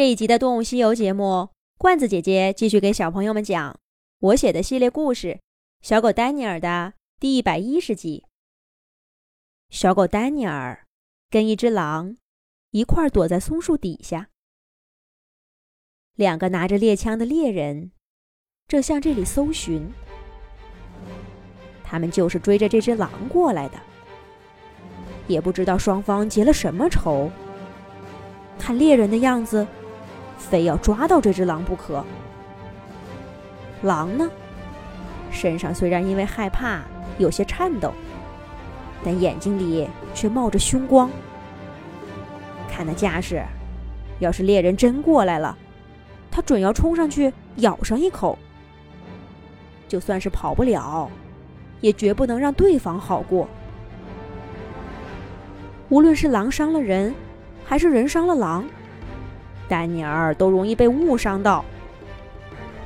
这一集的《动物西游》节目，罐子姐姐继续给小朋友们讲我写的系列故事《小狗丹尼尔》的第一百一十集。小狗丹尼尔跟一只狼一块躲在松树底下，两个拿着猎枪的猎人正向这里搜寻。他们就是追着这只狼过来的，也不知道双方结了什么仇。看猎人的样子。非要抓到这只狼不可。狼呢，身上虽然因为害怕有些颤抖，但眼睛里却冒着凶光。看那架势，要是猎人真过来了，他准要冲上去咬上一口。就算是跑不了，也绝不能让对方好过。无论是狼伤了人，还是人伤了狼。丹尼尔都容易被误伤到，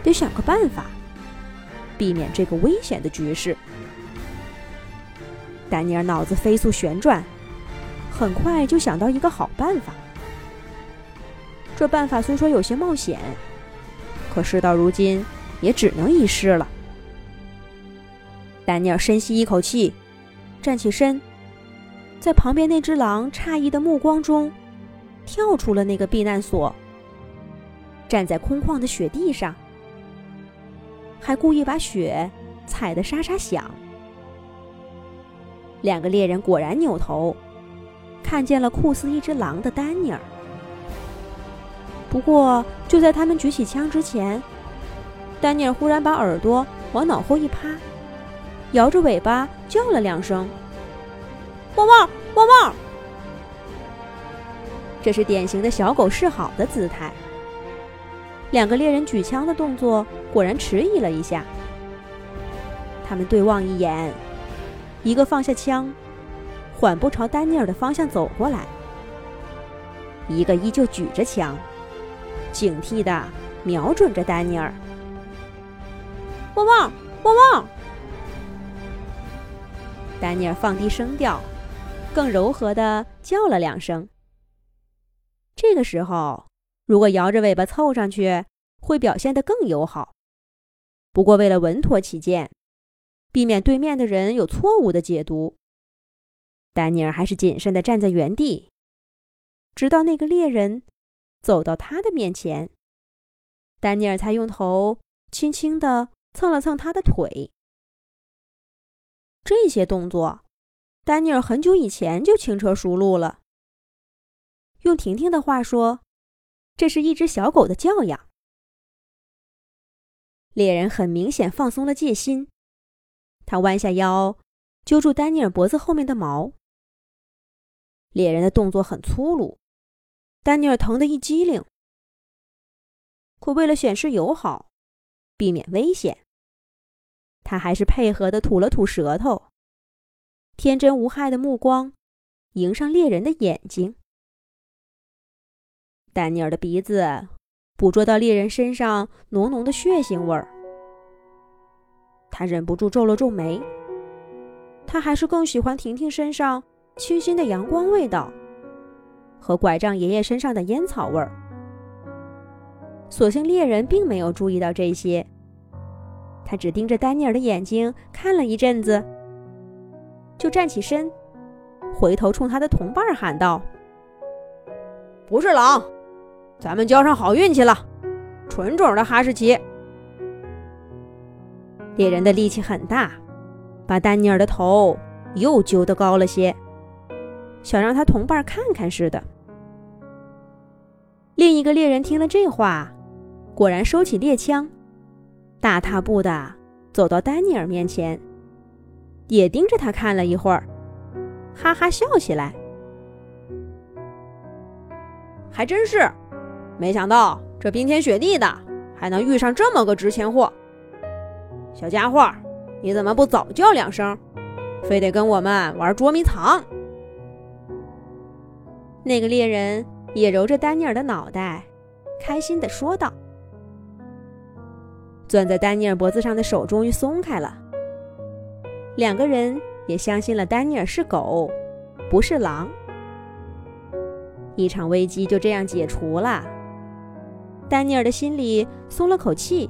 得想个办法，避免这个危险的局势。丹尼尔脑子飞速旋转，很快就想到一个好办法。这办法虽说有些冒险，可事到如今也只能一试了。丹尼尔深吸一口气，站起身，在旁边那只狼诧异的目光中。跳出了那个避难所，站在空旷的雪地上，还故意把雪踩得沙沙响。两个猎人果然扭头，看见了酷似一只狼的丹尼尔。不过，就在他们举起枪之前，丹尼尔忽然把耳朵往脑后一趴，摇着尾巴叫了两声：“汪汪，汪汪！”这是典型的小狗示好的姿态。两个猎人举枪的动作果然迟疑了一下，他们对望一眼，一个放下枪，缓步朝丹尼尔的方向走过来；一个依旧举着枪，警惕地瞄准着丹尼尔。汪汪汪汪！丹尼尔放低声调，更柔和地叫了两声。这个时候，如果摇着尾巴凑上去，会表现得更友好。不过，为了稳妥起见，避免对面的人有错误的解读，丹尼尔还是谨慎地站在原地，直到那个猎人走到他的面前，丹尼尔才用头轻轻地蹭了蹭他的腿。这些动作，丹尼尔很久以前就轻车熟路了。用婷婷的话说，这是一只小狗的教养。猎人很明显放松了戒心，他弯下腰，揪住丹尼尔脖子后面的毛。猎人的动作很粗鲁，丹尼尔疼得一激灵。可为了显示友好，避免危险，他还是配合的吐了吐舌头，天真无害的目光迎上猎人的眼睛。丹尼尔的鼻子捕捉到猎人身上浓浓的血腥味儿，他忍不住皱了皱眉。他还是更喜欢婷婷身上清新的阳光味道，和拐杖爷爷身上的烟草味儿。所幸猎人并没有注意到这些，他只盯着丹尼尔的眼睛看了一阵子，就站起身，回头冲他的同伴喊道：“不是狼。”咱们交上好运气了，纯种的哈士奇。猎人的力气很大，把丹尼尔的头又揪得高了些，想让他同伴看看似的。另一个猎人听了这话，果然收起猎枪，大踏步的走到丹尼尔面前，也盯着他看了一会儿，哈哈笑起来，还真是。没想到这冰天雪地的，还能遇上这么个值钱货。小家伙，你怎么不早叫两声，非得跟我们玩捉迷藏？那个猎人也揉着丹尼尔的脑袋，开心地说道。攥在丹尼尔脖子上的手终于松开了，两个人也相信了丹尼尔是狗，不是狼。一场危机就这样解除了。丹尼尔的心里松了口气。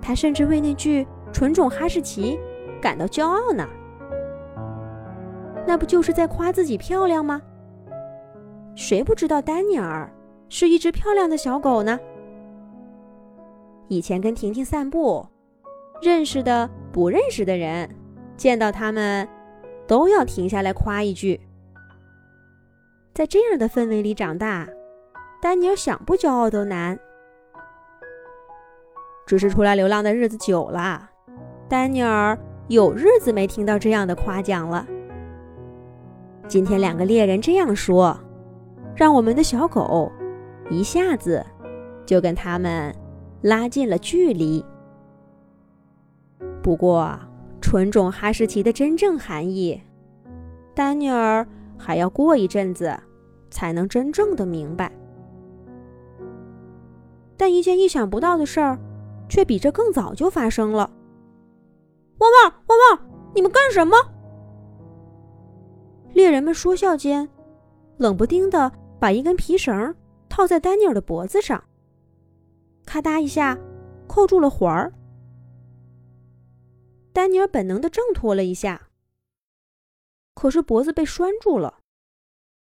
他甚至为那句纯种哈士奇感到骄傲呢。那不就是在夸自己漂亮吗？谁不知道丹尼尔是一只漂亮的小狗呢？以前跟婷婷散步，认识的、不认识的人，见到他们，都要停下来夸一句。在这样的氛围里长大，丹尼尔想不骄傲都难。只是出来流浪的日子久了，丹尼尔有日子没听到这样的夸奖了。今天两个猎人这样说，让我们的小狗一下子就跟他们拉近了距离。不过，纯种哈士奇的真正含义，丹尼尔还要过一阵子才能真正的明白。但一件意想不到的事儿，却比这更早就发生了。汪汪汪汪！你们干什么？猎人们说笑间，冷不丁的把一根皮绳套在丹尼尔的脖子上，咔嗒一下扣住了环儿。丹尼尔本能的挣脱了一下，可是脖子被拴住了，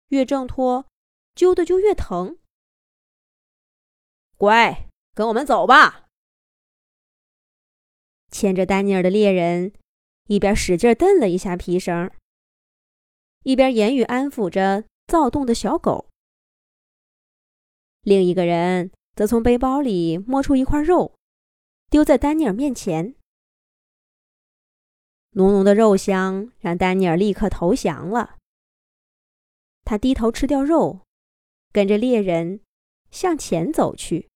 越挣脱，揪的就越疼。乖，跟我们走吧。牵着丹尼尔的猎人一边使劲蹬了一下皮绳。一边言语安抚着躁动的小狗，另一个人则从背包里摸出一块肉，丢在丹尼尔面前。浓浓的肉香让丹尼尔立刻投降了。他低头吃掉肉，跟着猎人向前走去。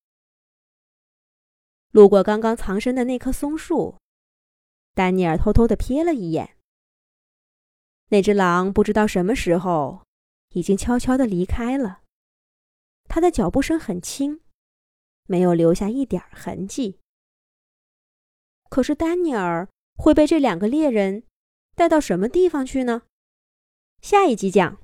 路过刚刚藏身的那棵松树，丹尼尔偷偷的瞥了一眼。那只狼不知道什么时候已经悄悄的离开了，它的脚步声很轻，没有留下一点痕迹。可是丹尼尔会被这两个猎人带到什么地方去呢？下一集讲。